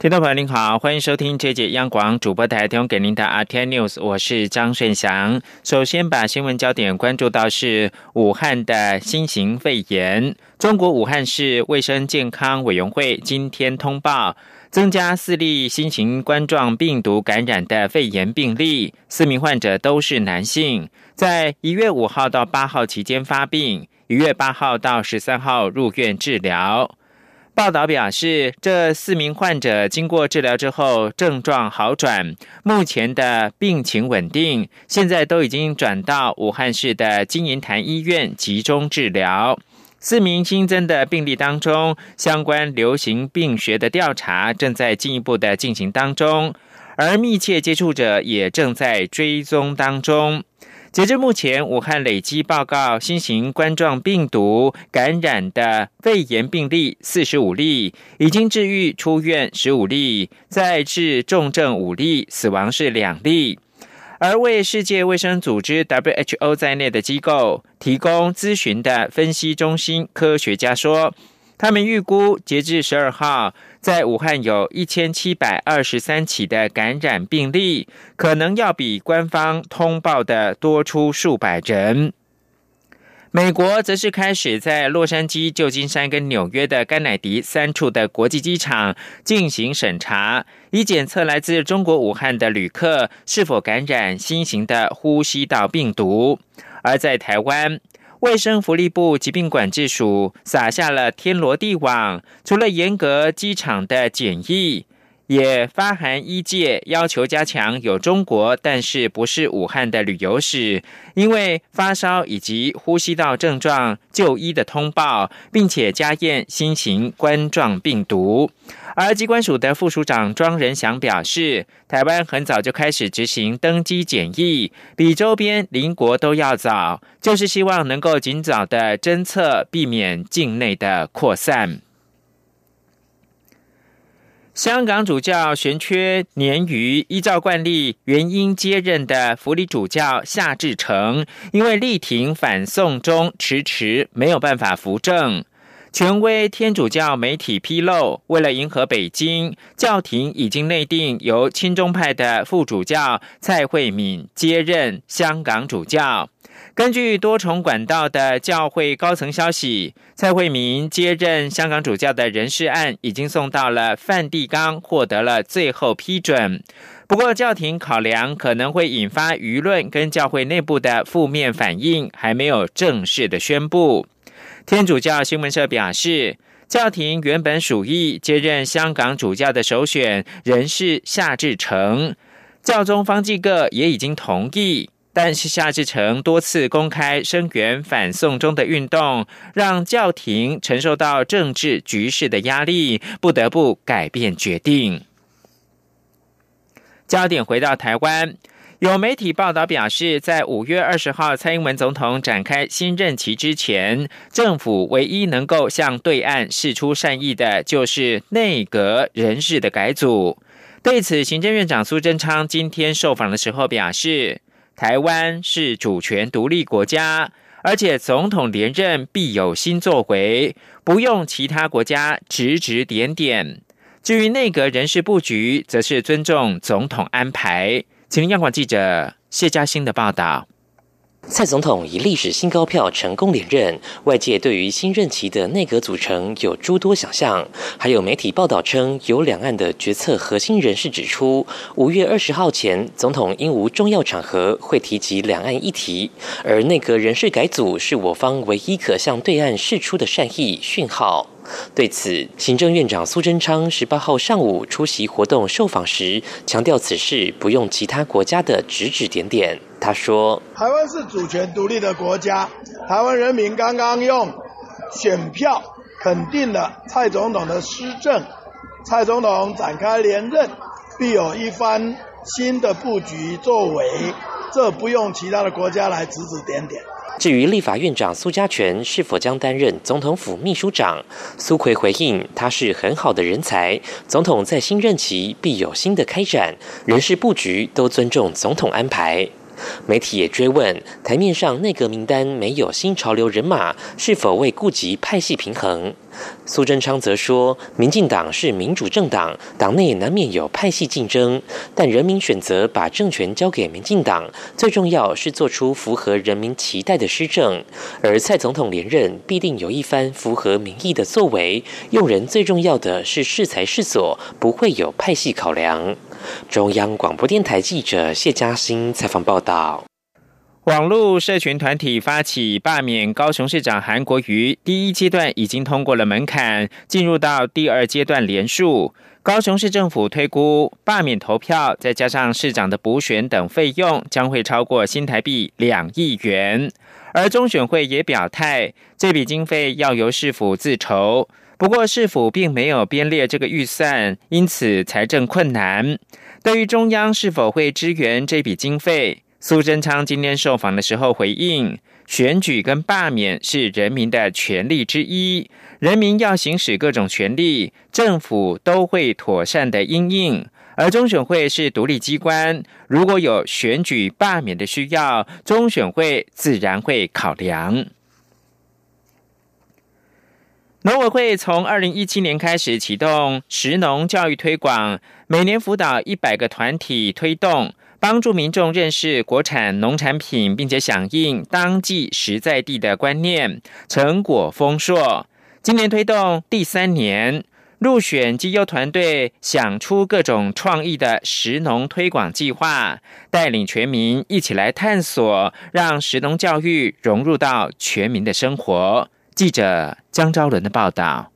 听众朋友您好，欢迎收听这节央广主播台提供给您的 RT News，我是张顺祥。首先把新闻焦点关注到是武汉的新型肺炎。中国武汉市卫生健康委员会今天通报。增加四例新型冠状病毒感染的肺炎病例，四名患者都是男性，在一月五号到八号期间发病，一月八号到十三号入院治疗。报道表示，这四名患者经过治疗之后症状好转，目前的病情稳定，现在都已经转到武汉市的金银潭医院集中治疗。四名新增的病例当中，相关流行病学的调查正在进一步的进行当中，而密切接触者也正在追踪当中。截至目前，武汉累计报告新型冠状病毒感染的肺炎病例四十五例，已经治愈出院十五例，再治重症五例，死亡是两例。而为世界卫生组织 （WHO） 在内的机构提供咨询的分析中心科学家说，他们预估截至十二号，在武汉有一千七百二十三起的感染病例，可能要比官方通报的多出数百人。美国则是开始在洛杉矶、旧金山跟纽约的甘乃迪三处的国际机场进行审查，以检测来自中国武汉的旅客是否感染新型的呼吸道病毒。而在台湾，卫生福利部疾病管制署撒下了天罗地网，除了严格机场的检疫。也发函一界，要求加强有中国但是不是武汉的旅游史，因为发烧以及呼吸道症状就医的通报，并且加验新型冠状病毒。而机关署的副署长庄仁祥表示，台湾很早就开始执行登机检疫，比周边邻国都要早，就是希望能够尽早的侦测，避免境内的扩散。香港主教悬缺年余，依照惯例，原因接任的福理主教夏志成，因为力挺反送中，迟迟没有办法扶正。权威天主教媒体披露，为了迎合北京，教廷已经内定由亲中派的副主教蔡慧敏接任香港主教。根据多重管道的教会高层消息，蔡慧敏接任香港主教的人事案已经送到了梵蒂冈，获得了最后批准。不过，教廷考量可能会引发舆论跟教会内部的负面反应，还没有正式的宣布。天主教新闻社表示，教廷原本属意接任香港主教的首选人是夏志诚，教宗方济各也已经同意。但是夏志诚多次公开声援反送中的运动，让教廷承受到政治局势的压力，不得不改变决定。焦点回到台湾，有媒体报道表示，在五月二十号蔡英文总统展开新任期之前，政府唯一能够向对岸示出善意的，就是内阁人事的改组。对此，行政院长苏贞昌今天受访的时候表示。台湾是主权独立国家，而且总统连任必有新作为，不用其他国家指指点点。至于内阁人事布局，则是尊重总统安排。请央广记者谢嘉欣的报道。蔡总统以历史新高票成功连任，外界对于新任期的内阁组成有诸多想象。还有媒体报道称，有两岸的决策核心人士指出，五月二十号前，总统因无重要场合会提及两岸议题，而内阁人事改组是我方唯一可向对岸释出的善意讯号。对此，行政院长苏贞昌十八号上午出席活动受访时，强调此事不用其他国家的指指点点。他说：“台湾是主权独立的国家，台湾人民刚刚用选票肯定了蔡总统的施政，蔡总统展开连任，必有一番新的布局作为，这不用其他的国家来指指点点。”至于立法院长苏家全是否将担任总统府秘书长，苏奎回应他是很好的人才，总统在新任期必有新的开展，人事布局都尊重总统安排。媒体也追问，台面上内阁名单没有新潮流人马，是否为顾及派系平衡？苏贞昌则说，民进党是民主政党，党内难免有派系竞争，但人民选择把政权交给民进党，最重要是做出符合人民期待的施政。而蔡总统连任，必定有一番符合民意的作为。用人最重要的是适才适所，不会有派系考量。中央广播电台记者谢嘉欣采访报道：网络社群团体发起罢免高雄市长韩国瑜，第一阶段已经通过了门槛，进入到第二阶段连署。高雄市政府推估，罢免投票再加上市长的补选等费用，将会超过新台币两亿元。而中选会也表态，这笔经费要由市府自筹。不过，市府并没有编列这个预算，因此财政困难。对于中央是否会支援这笔经费，苏贞昌今天受访的时候回应：选举跟罢免是人民的权利之一，人民要行使各种权利，政府都会妥善的应应。而中选会是独立机关，如果有选举罢免的需要，中选会自然会考量。农委会从二零一七年开始启动食农教育推广，每年辅导一百个团体推动，帮助民众认识国产农产品，并且响应当季实在地的观念，成果丰硕。今年推动第三年，入选绩优团队，想出各种创意的食农推广计划，带领全民一起来探索，让食农教育融入到全民的生活。记者江昭伦的报道：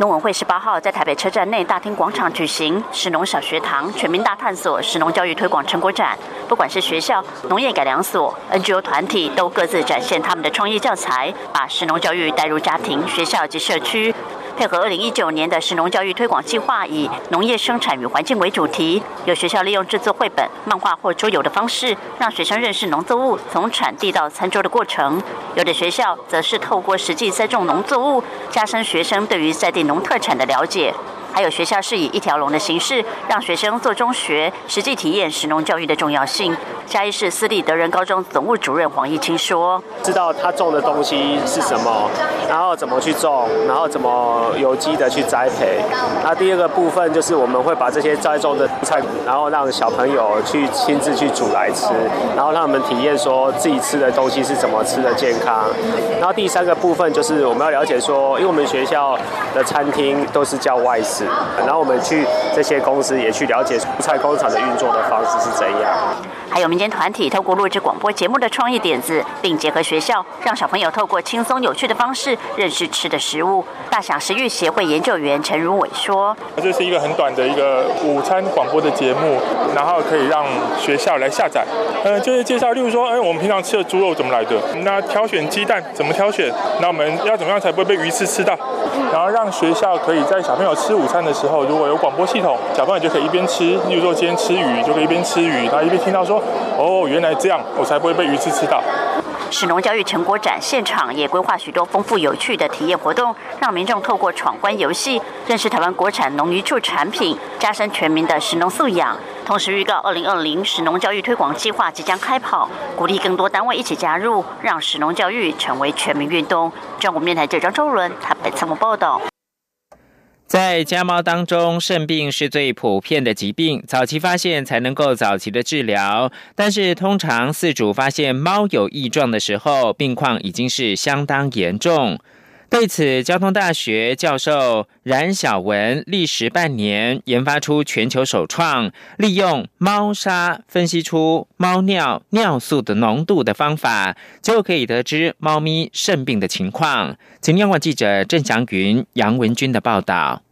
农委会十八号在台北车站内大厅广场举行“食农小学堂全民大探索”食农教育推广成果展。不管是学校、农业改良所、NGO 团体，都各自展现他们的创意教材，把食农教育带入家庭、学校及社区。配合二零一九年的食农教育推广计划，以农业生产与环境为主题，有学校利用制作绘本、漫画或桌游的方式，让学生认识农作物从产地到餐桌的过程；有的学校则是透过实际栽种农作物，加深学生对于在地农特产的了解。还有学校是以一条龙的形式，让学生做中学，实际体验食农教育的重要性。嘉义市私立德仁高中总务主任黄义清说：“知道他种的东西是什么，然后怎么去种，然后怎么有机的去栽培。那第二个部分就是我们会把这些栽种的菜，然后让小朋友去亲自去煮来吃，然后让他们体验说自己吃的东西是怎么吃的健康。然后第三个部分就是我们要了解说，因为我们学校的餐厅都是叫外食。”然后我们去这些公司也去了解蔬菜工厂的运作的方式是怎样。还有民间团体透过录制广播节目的创意点子，并结合学校，让小朋友透过轻松有趣的方式认识吃的食物。大享食育协会研究员陈如伟说：“这是一个很短的一个午餐广播的节目，然后可以让学校来下载。嗯，就是介绍，例如说，哎，我们平常吃的猪肉怎么来的？那挑选鸡蛋怎么挑选？那我们要怎么样才不会被鱼刺吃到？然后让学校可以在小朋友吃午餐的时候，如果有广播系统，小朋友就可以一边吃，例如说今天吃鱼，就可以一边吃鱼，然后一边听到说。”哦，原来这样，我才不会被鱼刺刺到。使农教育成果展现场也规划许多丰富有趣的体验活动，让民众透过闯关游戏认识台湾国产农渔畜产品，加深全民的食农素养。同时预告，二零二零史农教育推广计划即将开跑，鼓励更多单位一起加入，让史农教育成为全民运动。中国面台记者周伦台北采访报道。在家猫当中，肾病是最普遍的疾病，早期发现才能够早期的治疗。但是，通常饲主发现猫有异状的时候，病况已经是相当严重。对此，交通大学教授冉小文历时半年研发出全球首创，利用猫砂分析出猫尿尿素的浓度的方法，就可以得知猫咪肾病的情况。请央广记者郑祥云、杨文军的报道。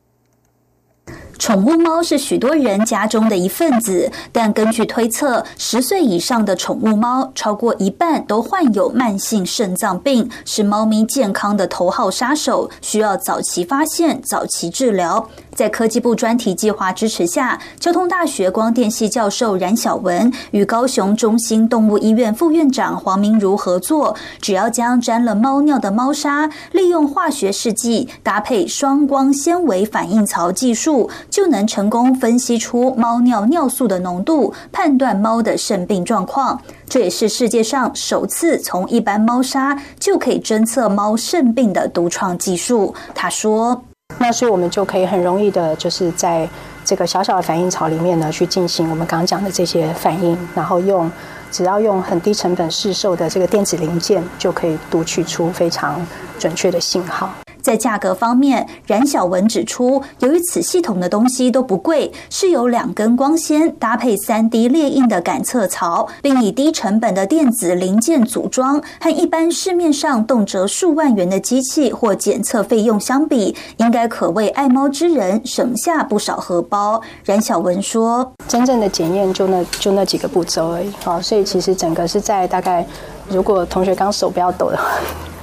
宠物猫是许多人家中的一份子，但根据推测，十岁以上的宠物猫超过一半都患有慢性肾脏病，是猫咪健康的头号杀手，需要早期发现、早期治疗。在科技部专题计划支持下，交通大学光电系教授冉小文与高雄中心动物医院副院长黄明如合作，只要将沾了猫尿的猫砂，利用化学试剂搭配双光纤维反应槽技术，就能成功分析出猫尿尿素的浓度，判断猫的肾病状况。这也是世界上首次从一般猫砂就可以侦测猫肾病的独创技术。他说。那所以我们就可以很容易的，就是在这个小小的反应槽里面呢，去进行我们刚讲的这些反应，然后用只要用很低成本试售的这个电子零件，就可以读取出非常准确的信号。在价格方面，冉小文指出，由于此系统的东西都不贵，是由两根光纤搭配三 D 列印的感测槽，并以低成本的电子零件组装，和一般市面上动辄数万元的机器或检测费用相比，应该可为爱猫之人省下不少荷包。冉小文说：“真正的检验就那就那几个步骤而已，好，所以其实整个是在大概，如果同学刚手不要抖的话。”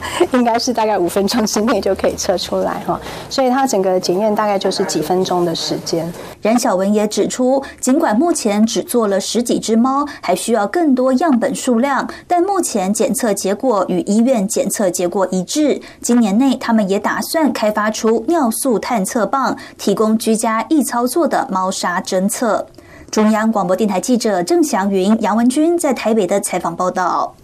应该是大概五分钟之内就可以测出来哈，所以它整个检验大概就是几分钟的时间。冉小文也指出，尽管目前只做了十几只猫，还需要更多样本数量，但目前检测结果与医院检测结果一致。今年内，他们也打算开发出尿素探测棒，提供居家易操作的猫砂侦测。中央广播电台记者郑祥云、杨文君在台北的采访报道。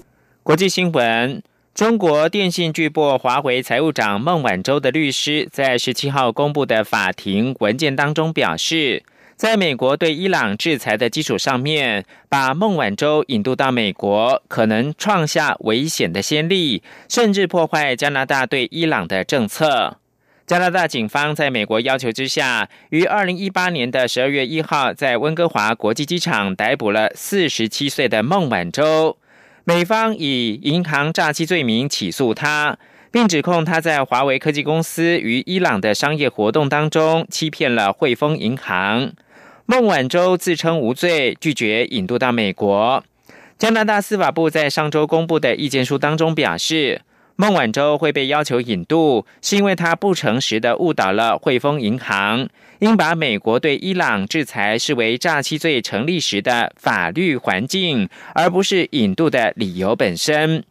国际新闻。中国电信巨擘华为财务长孟晚舟的律师在十七号公布的法庭文件当中表示，在美国对伊朗制裁的基础上面，把孟晚舟引渡到美国，可能创下危险的先例，甚至破坏加拿大对伊朗的政策。加拿大警方在美国要求之下，于二零一八年的十二月一号在温哥华国际机场逮捕了四十七岁的孟晚舟。美方以银行诈欺罪名起诉他，并指控他在华为科技公司与伊朗的商业活动当中欺骗了汇丰银行。孟晚舟自称无罪，拒绝引渡到美国。加拿大司法部在上周公布的意见书当中表示。孟晚舟会被要求引渡，是因为他不诚实的误导了汇丰银行，应把美国对伊朗制裁视为诈欺罪成立时的法律环境，而不是引渡的理由本身。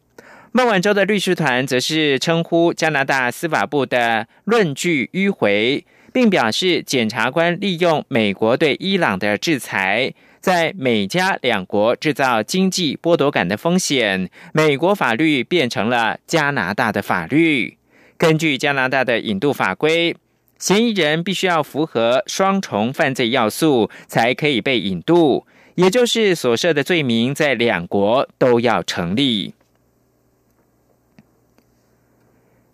孟晚舟的律师团则是称呼加拿大司法部的论据迂回，并表示检察官利用美国对伊朗的制裁。在美加两国制造经济剥夺感的风险，美国法律变成了加拿大的法律。根据加拿大的引渡法规，嫌疑人必须要符合双重犯罪要素，才可以被引渡，也就是所涉的罪名在两国都要成立。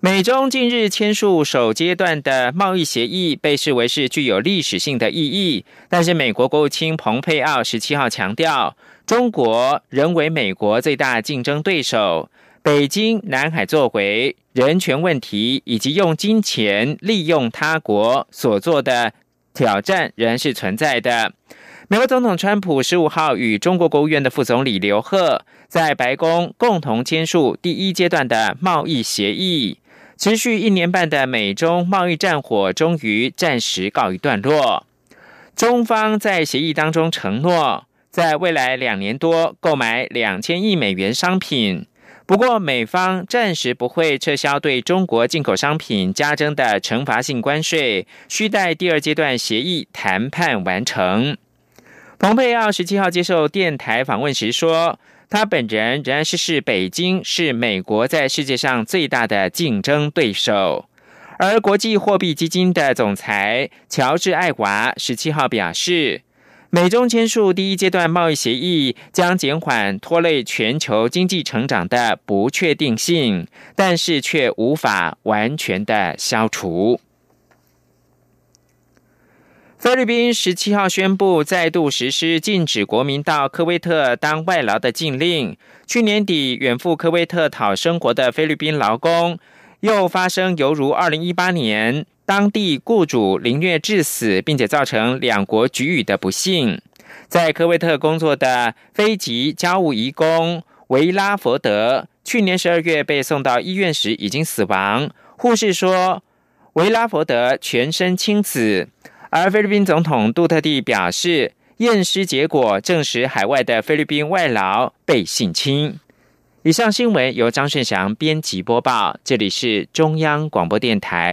美中近日签署首阶段的贸易协议，被视为是具有历史性的意义。但是，美国国务卿蓬佩奥十七号强调，中国仍为美国最大竞争对手。北京南海作为人权问题以及用金钱利用他国所做的挑战，仍然是存在的。美国总统川普十五号与中国国务院的副总理刘鹤在白宫共同签署第一阶段的贸易协议。持续一年半的美中贸易战火终于暂时告一段落。中方在协议当中承诺，在未来两年多购买两千亿美元商品。不过，美方暂时不会撤销对中国进口商品加征的惩罚性关税，需待第二阶段协议谈判完成。蓬佩奥十七号接受电台访问时说。他本人仍然是视北京是美国在世界上最大的竞争对手，而国际货币基金的总裁乔治·艾华十七号表示，美中签署第一阶段贸易协议将减缓拖累全球经济成长的不确定性，但是却无法完全的消除。菲律宾十七号宣布再度实施禁止国民到科威特当外劳的禁令。去年底远赴科威特讨生活的菲律宾劳工，又发生犹如二零一八年当地雇主凌虐致死，并且造成两国局语的不幸。在科威特工作的非籍家务移工维拉佛德，去年十二月被送到医院时已经死亡。护士说，维拉佛德全身青紫。而菲律宾总统杜特地表示，验尸结果证实海外的菲律宾外劳被性侵。以上新闻由张顺祥编辑播报，这里是中央广播电台。